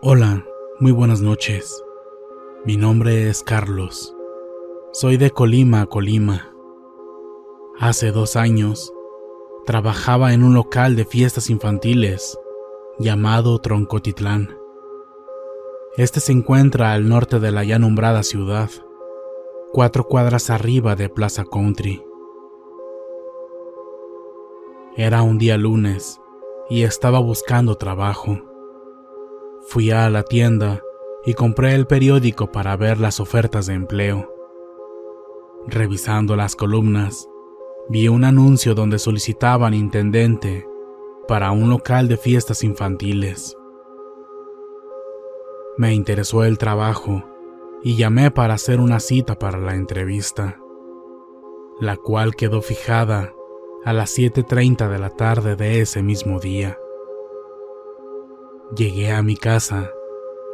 Hola, muy buenas noches. Mi nombre es Carlos. Soy de Colima, Colima. Hace dos años, trabajaba en un local de fiestas infantiles llamado Troncotitlán. Este se encuentra al norte de la ya nombrada ciudad, cuatro cuadras arriba de Plaza Country. Era un día lunes y estaba buscando trabajo. Fui a la tienda y compré el periódico para ver las ofertas de empleo. Revisando las columnas, vi un anuncio donde solicitaban intendente para un local de fiestas infantiles. Me interesó el trabajo y llamé para hacer una cita para la entrevista, la cual quedó fijada a las 7.30 de la tarde de ese mismo día. Llegué a mi casa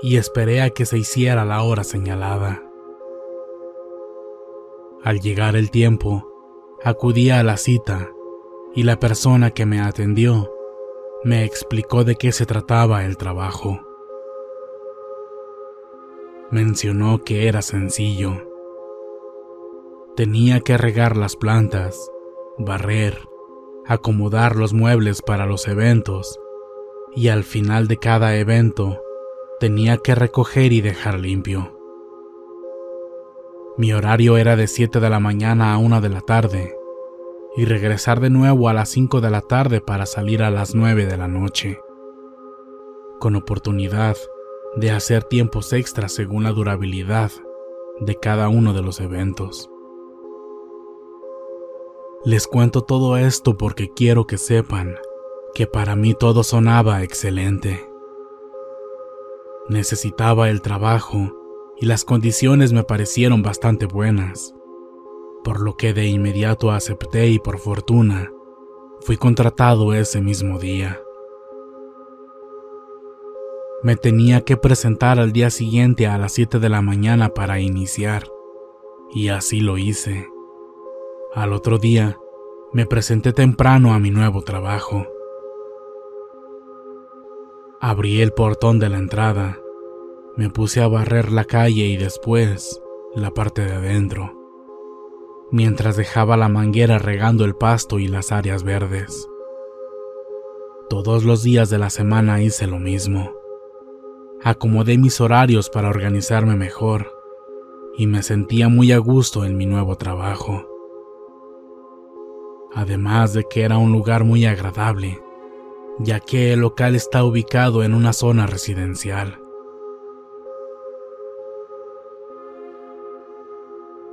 y esperé a que se hiciera la hora señalada. Al llegar el tiempo, acudí a la cita y la persona que me atendió me explicó de qué se trataba el trabajo. Mencionó que era sencillo. Tenía que regar las plantas, barrer, acomodar los muebles para los eventos y al final de cada evento tenía que recoger y dejar limpio. Mi horario era de 7 de la mañana a 1 de la tarde y regresar de nuevo a las 5 de la tarde para salir a las 9 de la noche, con oportunidad de hacer tiempos extras según la durabilidad de cada uno de los eventos. Les cuento todo esto porque quiero que sepan que para mí todo sonaba excelente. Necesitaba el trabajo y las condiciones me parecieron bastante buenas, por lo que de inmediato acepté y por fortuna fui contratado ese mismo día. Me tenía que presentar al día siguiente a las 7 de la mañana para iniciar, y así lo hice. Al otro día, me presenté temprano a mi nuevo trabajo. Abrí el portón de la entrada, me puse a barrer la calle y después la parte de adentro, mientras dejaba la manguera regando el pasto y las áreas verdes. Todos los días de la semana hice lo mismo. Acomodé mis horarios para organizarme mejor y me sentía muy a gusto en mi nuevo trabajo. Además de que era un lugar muy agradable, ya que el local está ubicado en una zona residencial.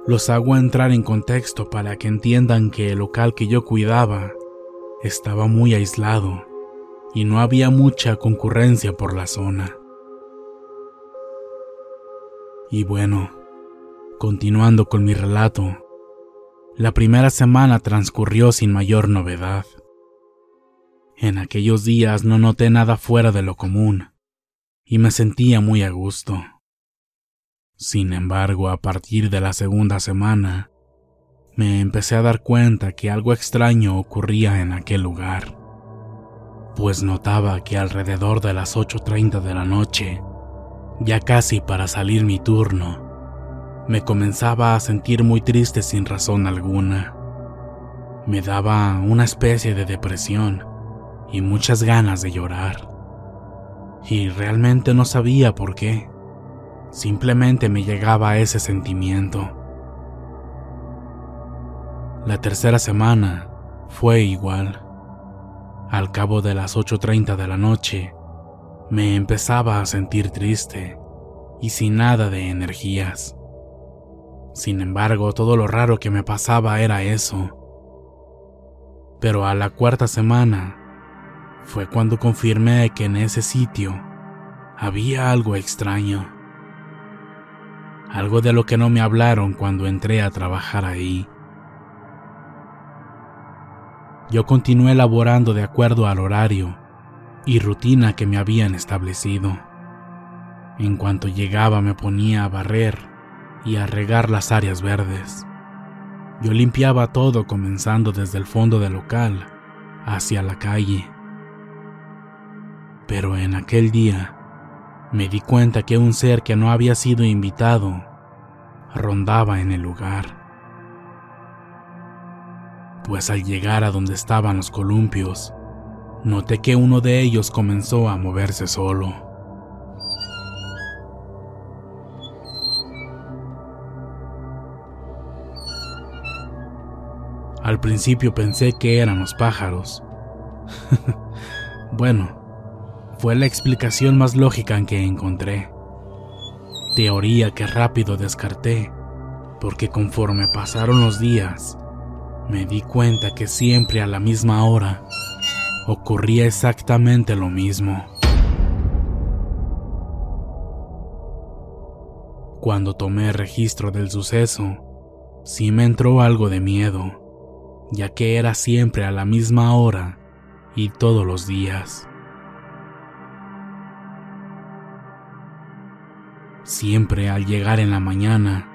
los hago entrar en contexto para que entiendan que el local que yo cuidaba estaba muy aislado y no había mucha concurrencia por la zona. Y bueno, continuando con mi relato, la primera semana transcurrió sin mayor novedad. En aquellos días no noté nada fuera de lo común y me sentía muy a gusto. Sin embargo, a partir de la segunda semana, me empecé a dar cuenta que algo extraño ocurría en aquel lugar, pues notaba que alrededor de las 8.30 de la noche, ya casi para salir mi turno, me comenzaba a sentir muy triste sin razón alguna. Me daba una especie de depresión y muchas ganas de llorar. Y realmente no sabía por qué. Simplemente me llegaba ese sentimiento. La tercera semana fue igual. Al cabo de las 8.30 de la noche, me empezaba a sentir triste y sin nada de energías. Sin embargo, todo lo raro que me pasaba era eso. Pero a la cuarta semana fue cuando confirmé que en ese sitio había algo extraño. Algo de lo que no me hablaron cuando entré a trabajar ahí. Yo continué laborando de acuerdo al horario y rutina que me habían establecido. En cuanto llegaba me ponía a barrer y a regar las áreas verdes. Yo limpiaba todo comenzando desde el fondo del local hacia la calle. Pero en aquel día me di cuenta que un ser que no había sido invitado rondaba en el lugar. Pues al llegar a donde estaban los columpios, noté que uno de ellos comenzó a moverse solo. Al principio pensé que eran los pájaros. bueno, fue la explicación más lógica en que encontré. Teoría que rápido descarté, porque conforme pasaron los días, me di cuenta que siempre a la misma hora ocurría exactamente lo mismo. Cuando tomé registro del suceso, sí me entró algo de miedo ya que era siempre a la misma hora y todos los días. Siempre al llegar en la mañana,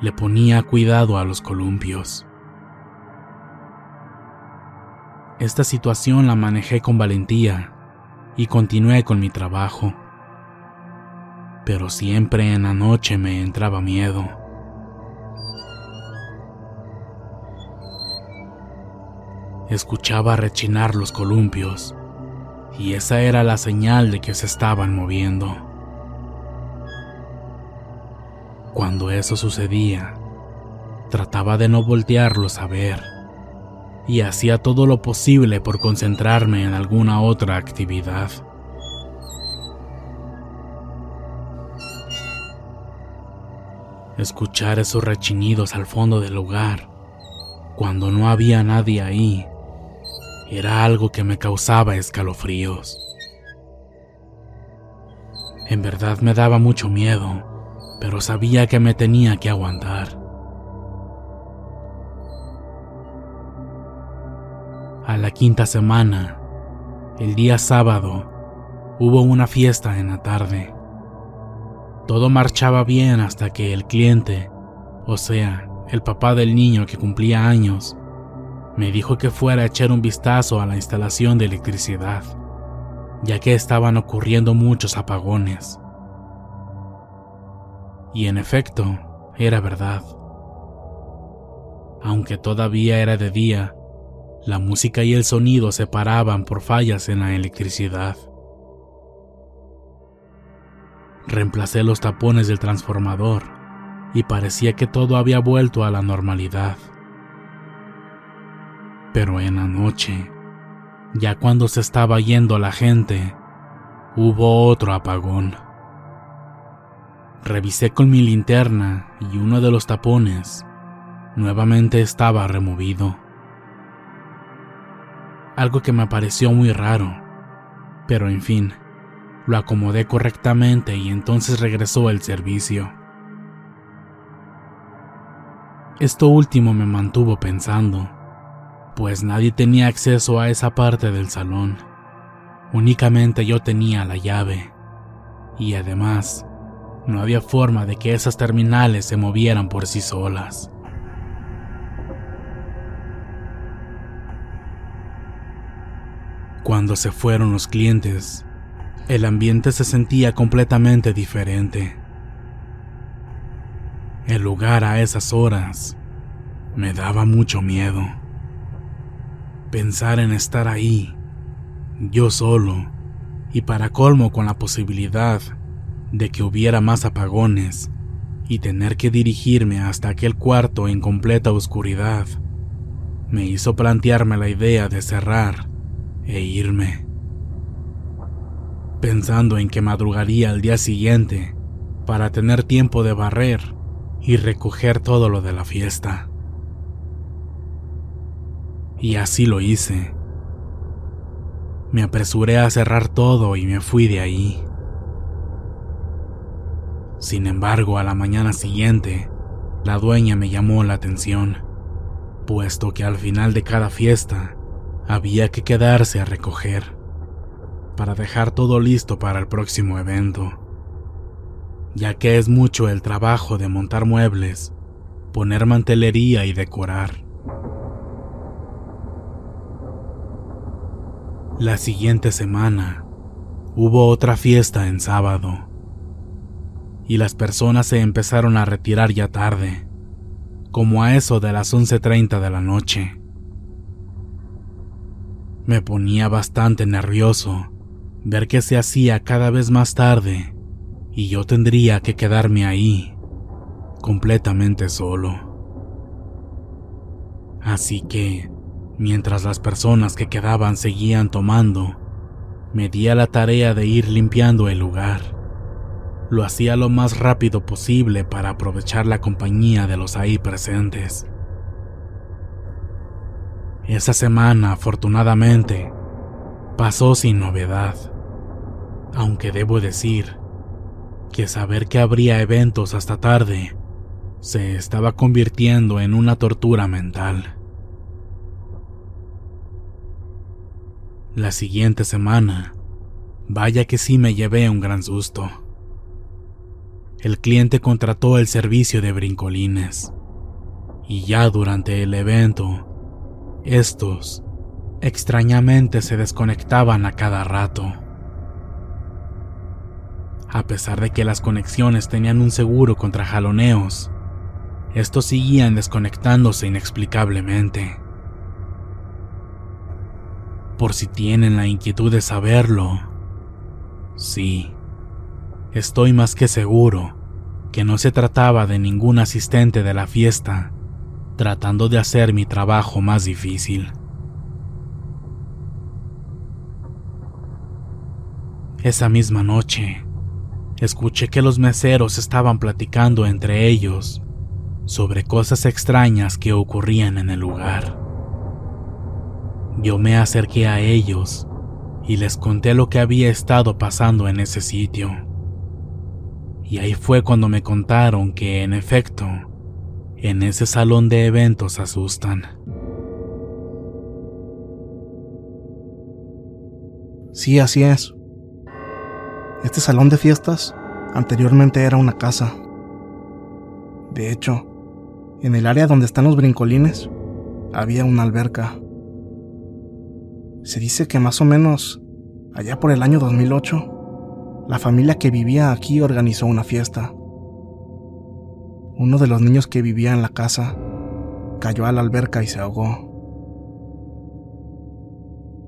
le ponía cuidado a los columpios. Esta situación la manejé con valentía y continué con mi trabajo. Pero siempre en la noche me entraba miedo. escuchaba rechinar los columpios, y esa era la señal de que se estaban moviendo. Cuando eso sucedía, trataba de no voltearlos a ver, y hacía todo lo posible por concentrarme en alguna otra actividad. Escuchar esos rechinidos al fondo del lugar, cuando no había nadie ahí, era algo que me causaba escalofríos. En verdad me daba mucho miedo, pero sabía que me tenía que aguantar. A la quinta semana, el día sábado, hubo una fiesta en la tarde. Todo marchaba bien hasta que el cliente, o sea, el papá del niño que cumplía años, me dijo que fuera a echar un vistazo a la instalación de electricidad, ya que estaban ocurriendo muchos apagones. Y en efecto, era verdad. Aunque todavía era de día, la música y el sonido se paraban por fallas en la electricidad. Reemplacé los tapones del transformador y parecía que todo había vuelto a la normalidad. Pero en la noche, ya cuando se estaba yendo la gente, hubo otro apagón. Revisé con mi linterna y uno de los tapones nuevamente estaba removido. Algo que me pareció muy raro, pero en fin, lo acomodé correctamente y entonces regresó el servicio. Esto último me mantuvo pensando, pues nadie tenía acceso a esa parte del salón. Únicamente yo tenía la llave. Y además, no había forma de que esas terminales se movieran por sí solas. Cuando se fueron los clientes, el ambiente se sentía completamente diferente. El lugar a esas horas me daba mucho miedo. Pensar en estar ahí, yo solo, y para colmo con la posibilidad de que hubiera más apagones y tener que dirigirme hasta aquel cuarto en completa oscuridad, me hizo plantearme la idea de cerrar e irme. Pensando en que madrugaría al día siguiente para tener tiempo de barrer y recoger todo lo de la fiesta. Y así lo hice. Me apresuré a cerrar todo y me fui de ahí. Sin embargo, a la mañana siguiente, la dueña me llamó la atención, puesto que al final de cada fiesta había que quedarse a recoger, para dejar todo listo para el próximo evento ya que es mucho el trabajo de montar muebles, poner mantelería y decorar. La siguiente semana hubo otra fiesta en sábado y las personas se empezaron a retirar ya tarde, como a eso de las 11.30 de la noche. Me ponía bastante nervioso ver que se hacía cada vez más tarde y yo tendría que quedarme ahí, completamente solo. Así que, mientras las personas que quedaban seguían tomando, me di a la tarea de ir limpiando el lugar. Lo hacía lo más rápido posible para aprovechar la compañía de los ahí presentes. Esa semana, afortunadamente, pasó sin novedad, aunque debo decir que saber que habría eventos hasta tarde se estaba convirtiendo en una tortura mental. La siguiente semana, vaya que sí me llevé un gran susto. El cliente contrató el servicio de brincolines y ya durante el evento, estos extrañamente se desconectaban a cada rato a pesar de que las conexiones tenían un seguro contra jaloneos. Estos seguían desconectándose inexplicablemente. Por si tienen la inquietud de saberlo, sí, estoy más que seguro que no se trataba de ningún asistente de la fiesta tratando de hacer mi trabajo más difícil. Esa misma noche, escuché que los meseros estaban platicando entre ellos sobre cosas extrañas que ocurrían en el lugar. Yo me acerqué a ellos y les conté lo que había estado pasando en ese sitio. Y ahí fue cuando me contaron que, en efecto, en ese salón de eventos asustan. Sí, así es. Este salón de fiestas anteriormente era una casa. De hecho, en el área donde están los brincolines había una alberca. Se dice que más o menos allá por el año 2008, la familia que vivía aquí organizó una fiesta. Uno de los niños que vivía en la casa cayó a la alberca y se ahogó.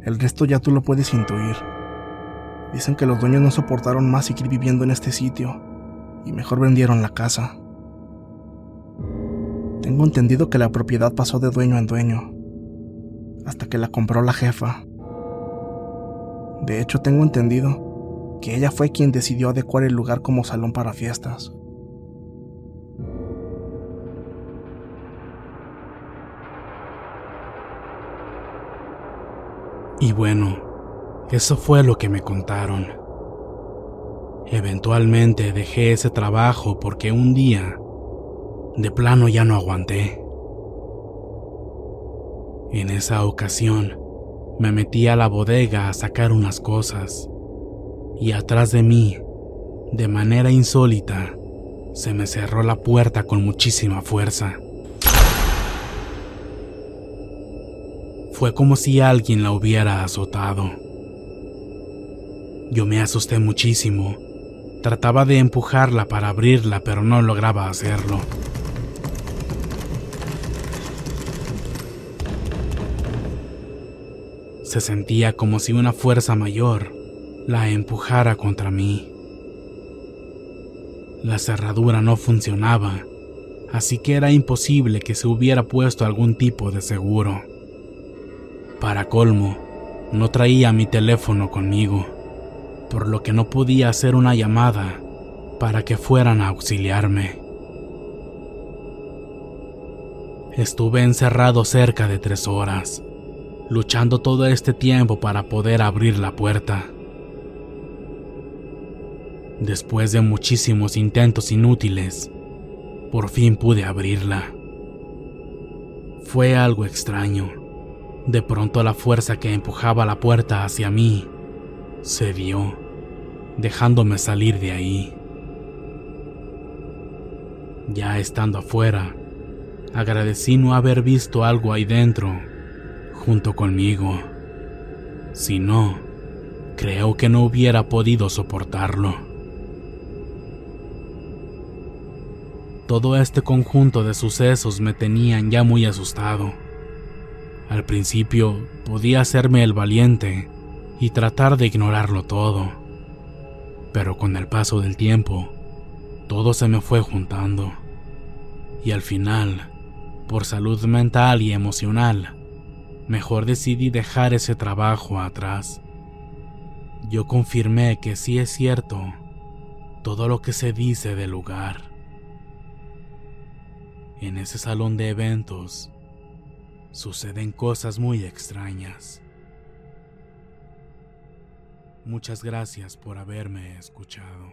El resto ya tú lo puedes intuir. Dicen que los dueños no soportaron más seguir viviendo en este sitio y mejor vendieron la casa. Tengo entendido que la propiedad pasó de dueño en dueño, hasta que la compró la jefa. De hecho, tengo entendido que ella fue quien decidió adecuar el lugar como salón para fiestas. Y bueno, eso fue lo que me contaron. Eventualmente dejé ese trabajo porque un día, de plano ya no aguanté. En esa ocasión, me metí a la bodega a sacar unas cosas y atrás de mí, de manera insólita, se me cerró la puerta con muchísima fuerza. Fue como si alguien la hubiera azotado. Yo me asusté muchísimo. Trataba de empujarla para abrirla, pero no lograba hacerlo. Se sentía como si una fuerza mayor la empujara contra mí. La cerradura no funcionaba, así que era imposible que se hubiera puesto algún tipo de seguro. Para colmo, no traía mi teléfono conmigo, por lo que no podía hacer una llamada para que fueran a auxiliarme. Estuve encerrado cerca de tres horas, luchando todo este tiempo para poder abrir la puerta. Después de muchísimos intentos inútiles, por fin pude abrirla. Fue algo extraño. De pronto la fuerza que empujaba la puerta hacia mí cedió, dejándome salir de ahí. Ya estando afuera, agradecí no haber visto algo ahí dentro, junto conmigo. Si no, creo que no hubiera podido soportarlo. Todo este conjunto de sucesos me tenían ya muy asustado. Al principio podía hacerme el valiente y tratar de ignorarlo todo, pero con el paso del tiempo, todo se me fue juntando. Y al final, por salud mental y emocional, mejor decidí dejar ese trabajo atrás. Yo confirmé que sí es cierto todo lo que se dice del lugar. En ese salón de eventos suceden cosas muy extrañas. Muchas gracias por haberme escuchado.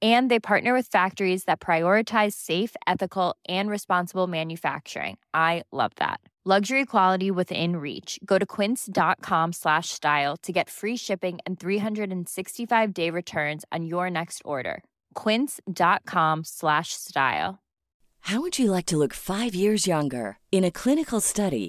And they partner with factories that prioritize safe, ethical, and responsible manufacturing. I love that. Luxury quality within reach. Go to quince.com slash style to get free shipping and 365-day returns on your next order. quince.com slash style. How would you like to look five years younger? In a clinical study,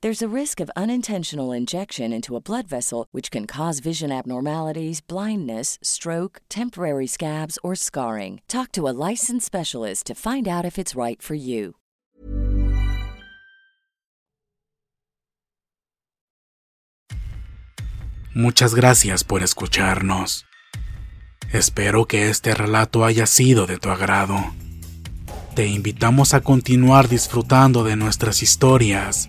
There's a risk of unintentional injection into a blood vessel, which can cause vision abnormalities, blindness, stroke, temporary scabs, or scarring. Talk to a licensed specialist to find out if it's right for you. Muchas gracias por escucharnos. Espero que este relato haya sido de tu agrado. Te invitamos a continuar disfrutando de nuestras historias